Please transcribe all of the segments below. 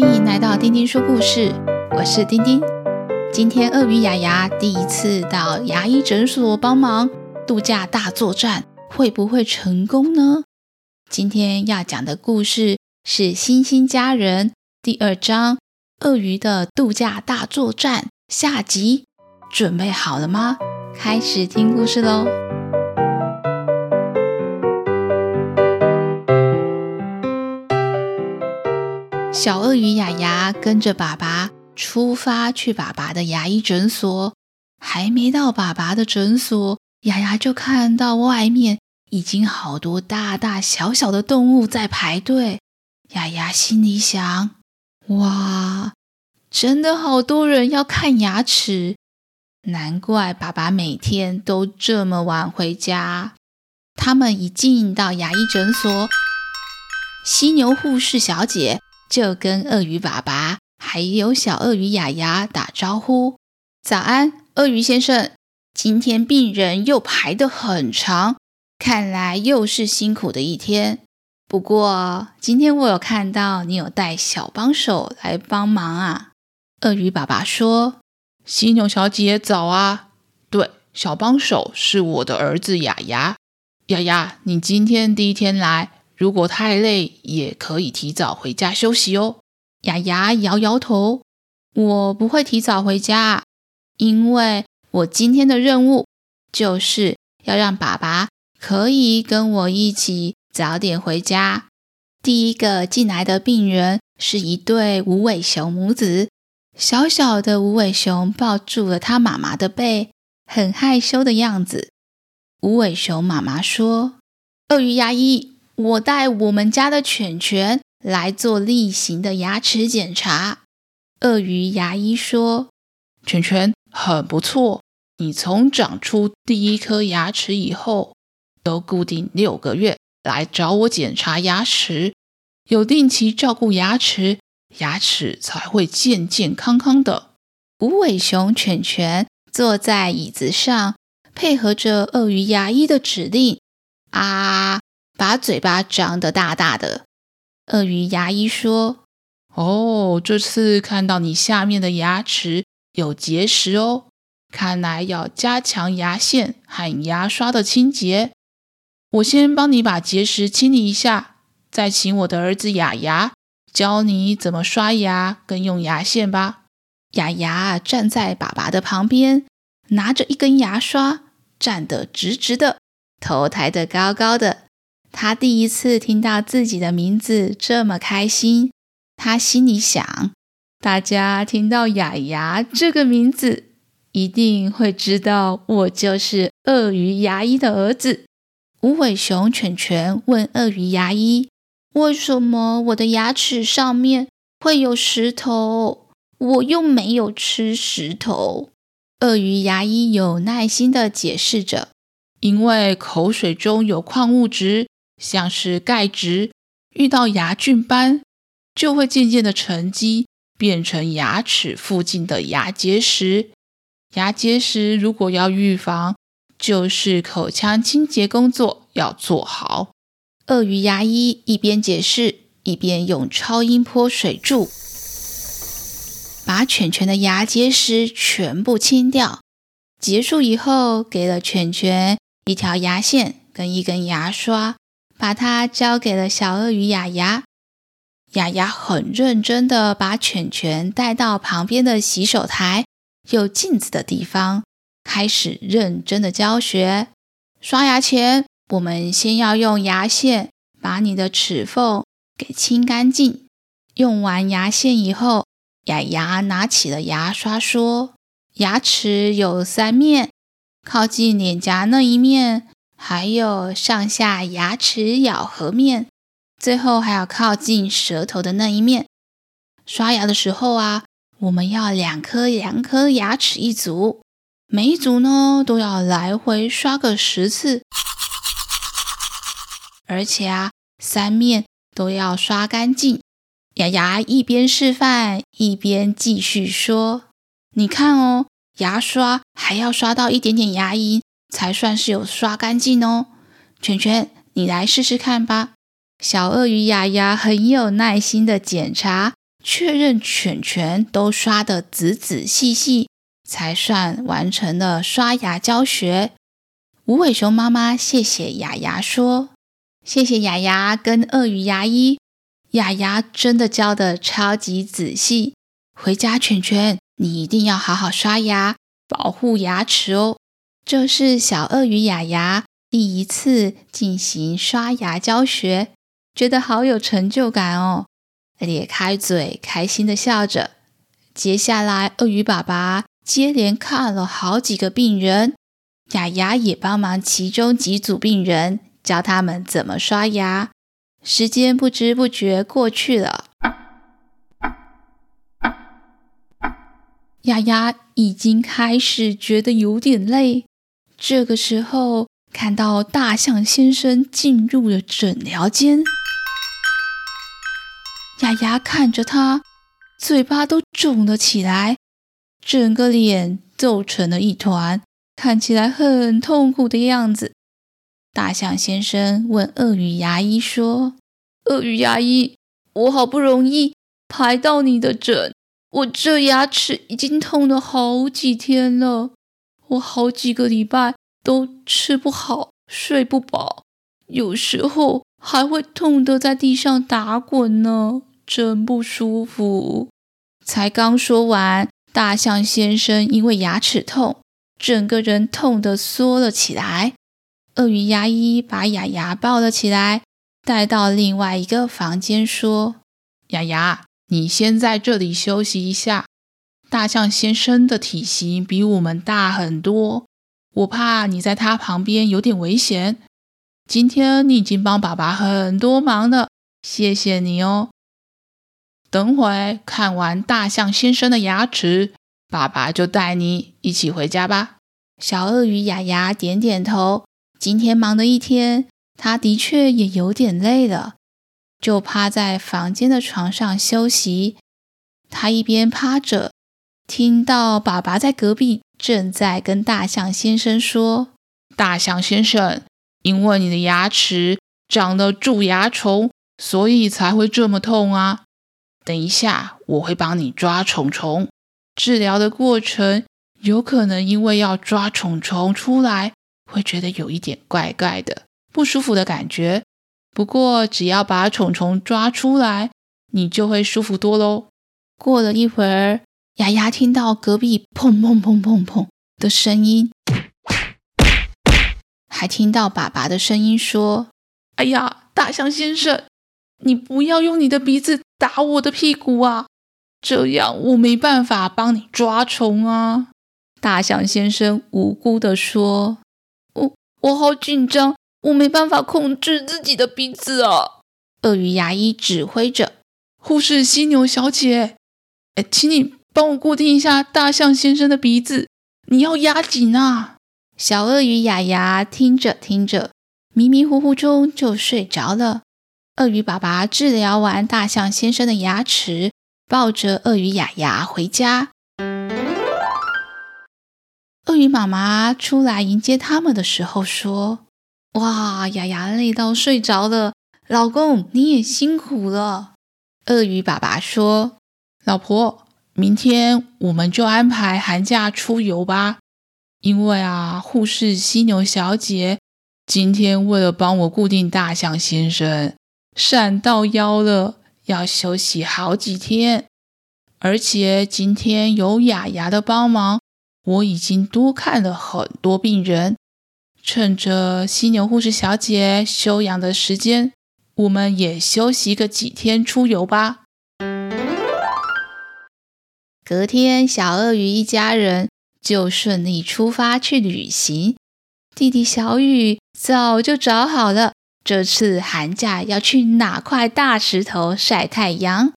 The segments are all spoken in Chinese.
欢迎来到丁丁说故事，我是丁丁。今天鳄鱼亚亚第一次到牙医诊所帮忙，度假大作战会不会成功呢？今天要讲的故事是《星星家人》第二章《鳄鱼的度假大作战》下集。准备好了吗？开始听故事喽！小鳄鱼雅雅跟着爸爸出发去爸爸的牙医诊所，还没到爸爸的诊所，雅雅就看到外面已经好多大大小小的动物在排队。雅雅心里想：哇，真的好多人要看牙齿，难怪爸爸每天都这么晚回家。他们一进到牙医诊所，犀牛护士小姐。就跟鳄鱼爸爸还有小鳄鱼雅雅打招呼：“早安，鳄鱼先生，今天病人又排得很长，看来又是辛苦的一天。不过今天我有看到你有带小帮手来帮忙啊。”鳄鱼爸爸说：“犀牛小姐早啊，对，小帮手是我的儿子雅雅。雅雅，你今天第一天来。”如果太累，也可以提早回家休息哦。亚亚摇摇头，我不会提早回家，因为我今天的任务就是要让爸爸可以跟我一起早点回家。第一个进来的病人是一对无尾熊母子，小小的无尾熊抱住了他妈妈的背，很害羞的样子。无尾熊妈妈说：“鳄鱼牙医。”我带我们家的犬犬来做例行的牙齿检查。鳄鱼牙医说：“犬犬很不错，你从长出第一颗牙齿以后，都固定六个月来找我检查牙齿，有定期照顾牙齿，牙齿才会健健康康的。”无尾熊犬犬坐在椅子上，配合着鳄鱼牙医的指令，啊。把嘴巴张得大大的，鳄鱼牙医说：“哦，这次看到你下面的牙齿有结石哦，看来要加强牙线和牙刷的清洁。我先帮你把结石清理一下，再请我的儿子亚亚教你怎么刷牙跟用牙线吧。”亚亚站在爸爸的旁边，拿着一根牙刷，站得直直的，头抬得高高的。他第一次听到自己的名字这么开心，他心里想：大家听到亚亚这个名字，一定会知道我就是鳄鱼牙医的儿子。无尾熊犬犬问鳄鱼牙医：“为什么我的牙齿上面会有石头？我又没有吃石头。”鳄鱼牙医有耐心地解释着：“因为口水中有矿物质。”像是钙质遇到牙菌斑，就会渐渐的沉积，变成牙齿附近的牙结石。牙结石如果要预防，就是口腔清洁工作要做好。鳄鱼牙医一边解释，一边用超音波水柱把犬犬的牙结石全部清掉。结束以后，给了犬犬一条牙线跟一根牙刷。把它交给了小鳄鱼雅雅，雅雅很认真的把犬犬带到旁边的洗手台，有镜子的地方，开始认真的教学。刷牙前，我们先要用牙线把你的齿缝给清干净。用完牙线以后，雅雅拿起了牙刷，说：“牙齿有三面，靠近脸颊那一面。”还有上下牙齿咬合面，最后还要靠近舌头的那一面。刷牙的时候啊，我们要两颗两颗牙齿一组，每一组呢都要来回刷个十次，而且啊，三面都要刷干净。牙牙一边示范一边继续说：“你看哦，牙刷还要刷到一点点牙龈。”才算是有刷干净哦，犬犬，你来试试看吧。小鳄鱼亚亚很有耐心的检查确认犬犬都刷得仔仔细细，才算完成了刷牙教学。无尾熊妈妈谢谢雅雅说：“谢谢雅雅跟鳄鱼牙医，雅雅真的教得超级仔细。回家犬犬，你一定要好好刷牙，保护牙齿哦。”这是小鳄鱼雅雅第一次进行刷牙教学，觉得好有成就感哦，咧开嘴，开心的笑着。接下来，鳄鱼爸爸接连看了好几个病人。雅雅也帮忙其中几组病人，教他们怎么刷牙。时间不知不觉过去了，雅雅已经开始觉得有点累。这个时候，看到大象先生进入了诊疗间，雅雅看着他，嘴巴都肿了起来，整个脸皱成了一团。看起来很痛苦的样子。大象先生问鳄鱼牙医说：“鳄鱼牙医，我好不容易排到你的诊，我这牙齿已经痛了好几天了，我好几个礼拜都吃不好，睡不饱，有时候还会痛得在地上打滚呢，真不舒服。”才刚说完，大象先生因为牙齿痛。整个人痛得缩了起来。鳄鱼牙医把雅雅抱了起来，带到另外一个房间，说：“雅雅，你先在这里休息一下。大象先生的体型比我们大很多，我怕你在他旁边有点危险。今天你已经帮爸爸很多忙了，谢谢你哦。等会看完大象先生的牙齿。”爸爸就带你一起回家吧。小鳄鱼雅雅点点头。今天忙了一天，他的确也有点累了，就趴在房间的床上休息。他一边趴着，听到爸爸在隔壁正在跟大象先生说：“大象先生，因为你的牙齿长了蛀牙虫，所以才会这么痛啊。等一下，我会帮你抓虫虫。”治疗的过程有可能因为要抓虫虫出来，会觉得有一点怪怪的、不舒服的感觉。不过只要把虫虫抓出来，你就会舒服多喽。过了一会儿，雅雅听到隔壁砰砰砰砰砰的声音，还听到爸爸的声音说：“哎呀，大象先生，你不要用你的鼻子打我的屁股啊！”这样我没办法帮你抓虫啊！大象先生无辜的说：“我我好紧张，我没办法控制自己的鼻子啊！”鳄鱼牙医指挥着：“护士犀牛小姐，哎，请你帮我固定一下大象先生的鼻子，你要压紧啊！”小鳄鱼雅雅听着听着，迷迷糊糊中就睡着了。鳄鱼爸爸治疗完大象先生的牙齿。抱着鳄鱼雅雅回家，鳄鱼妈妈出来迎接他们的时候说：“哇，雅雅累到睡着了，老公你也辛苦了。”鳄鱼爸爸说：“老婆，明天我们就安排寒假出游吧，因为啊，护士犀牛小姐今天为了帮我固定大象先生，闪到腰了。”要休息好几天，而且今天有雅雅的帮忙，我已经多看了很多病人。趁着犀牛护士小姐休养的时间，我们也休息个几天出游吧。隔天，小鳄鱼一家人就顺利出发去旅行。弟弟小雨早就找好了。这次寒假要去哪块大石头晒太阳？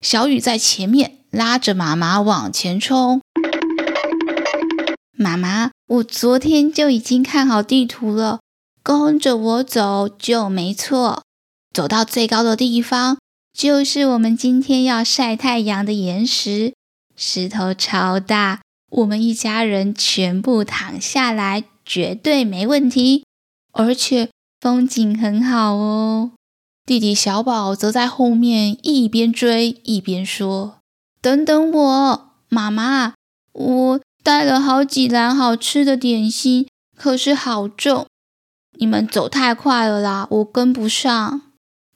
小雨在前面拉着妈妈往前冲。妈妈，我昨天就已经看好地图了，跟着我走就没错。走到最高的地方，就是我们今天要晒太阳的岩石，石头超大，我们一家人全部躺下来，绝对没问题。而且。风景很好哦，弟弟小宝则在后面一边追一边说：“等等我，妈妈，我带了好几篮好吃的点心，可是好重，你们走太快了啦，我跟不上。”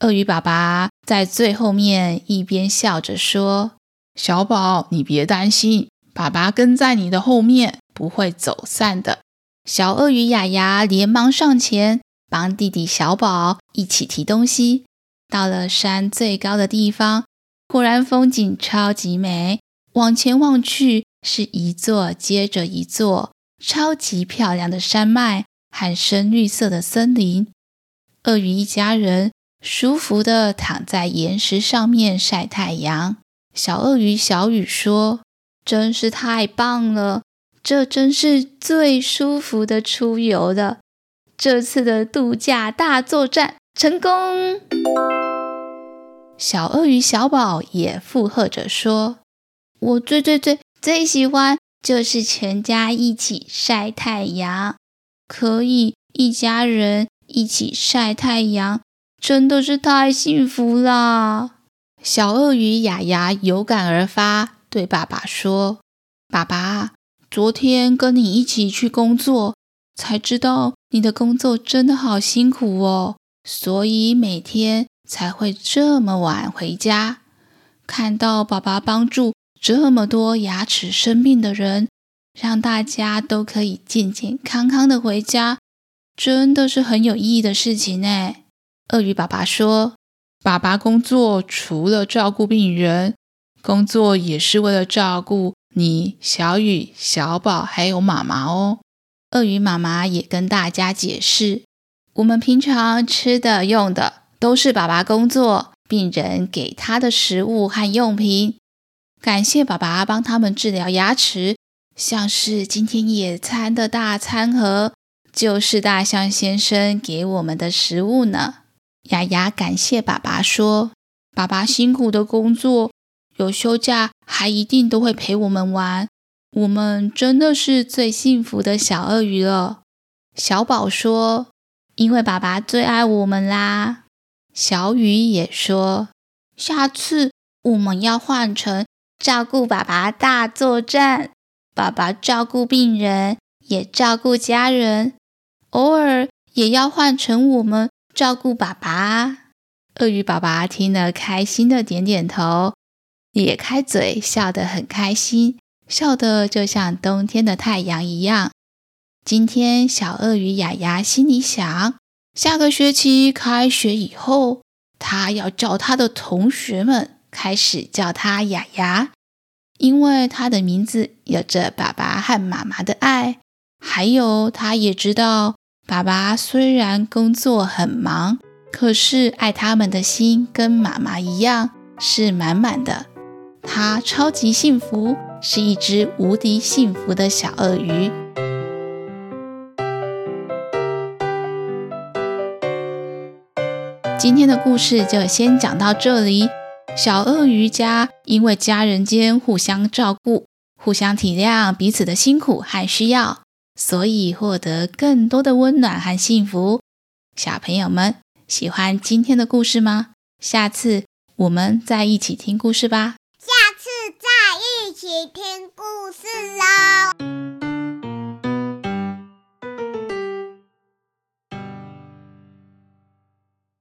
鳄鱼爸爸在最后面一边笑着说：“小宝，你别担心，爸爸跟在你的后面，不会走散的。”小鳄鱼雅雅连忙上前，帮弟弟小宝一起提东西。到了山最高的地方，果然风景超级美，往前望去，是一座接着一座超级漂亮的山脉和深绿色的森林。鳄鱼一家人。舒服地躺在岩石上面晒太阳。小鳄鱼小雨说：“真是太棒了，这真是最舒服的出游了。这次的度假大作战成功。”小鳄鱼小宝也附和着说：“我最最最最喜欢就是全家一起晒太阳，可以一家人一起晒太阳。”真的是太幸福了！小鳄鱼雅雅有感而发，对爸爸说：“爸爸，昨天跟你一起去工作，才知道你的工作真的好辛苦哦，所以每天才会这么晚回家。看到爸爸帮助这么多牙齿生病的人，让大家都可以健健康康的回家，真的是很有意义的事情呢。”鳄鱼爸爸说：“爸爸工作除了照顾病人，工作也是为了照顾你、小雨、小宝还有妈妈哦。”鳄鱼妈妈也跟大家解释：“我们平常吃的、用的都是爸爸工作病人给他的食物和用品。感谢爸爸帮他们治疗牙齿，像是今天野餐的大餐盒，就是大象先生给我们的食物呢。”雅雅感谢爸爸说：“爸爸辛苦的工作，有休假还一定都会陪我们玩。我们真的是最幸福的小鳄鱼了。”小宝说：“因为爸爸最爱我们啦。”小雨也说：“下次我们要换成照顾爸爸大作战，爸爸照顾病人，也照顾家人，偶尔也要换成我们。”照顾爸爸，鳄鱼爸爸听了，开心的点点头，咧开嘴，笑得很开心，笑得就像冬天的太阳一样。今天，小鳄鱼雅雅心里想：下个学期开学以后，他要叫他的同学们开始叫他雅雅，因为他的名字有着爸爸和妈妈的爱，还有他也知道。爸爸虽然工作很忙，可是爱他们的心跟妈妈一样是满满的。他超级幸福，是一只无敌幸福的小鳄鱼。今天的故事就先讲到这里。小鳄鱼家因为家人间互相照顾、互相体谅彼此的辛苦和需要。所以获得更多的温暖和幸福。小朋友们喜欢今天的故事吗？下次我们再一起听故事吧。下次再一起听故事喽。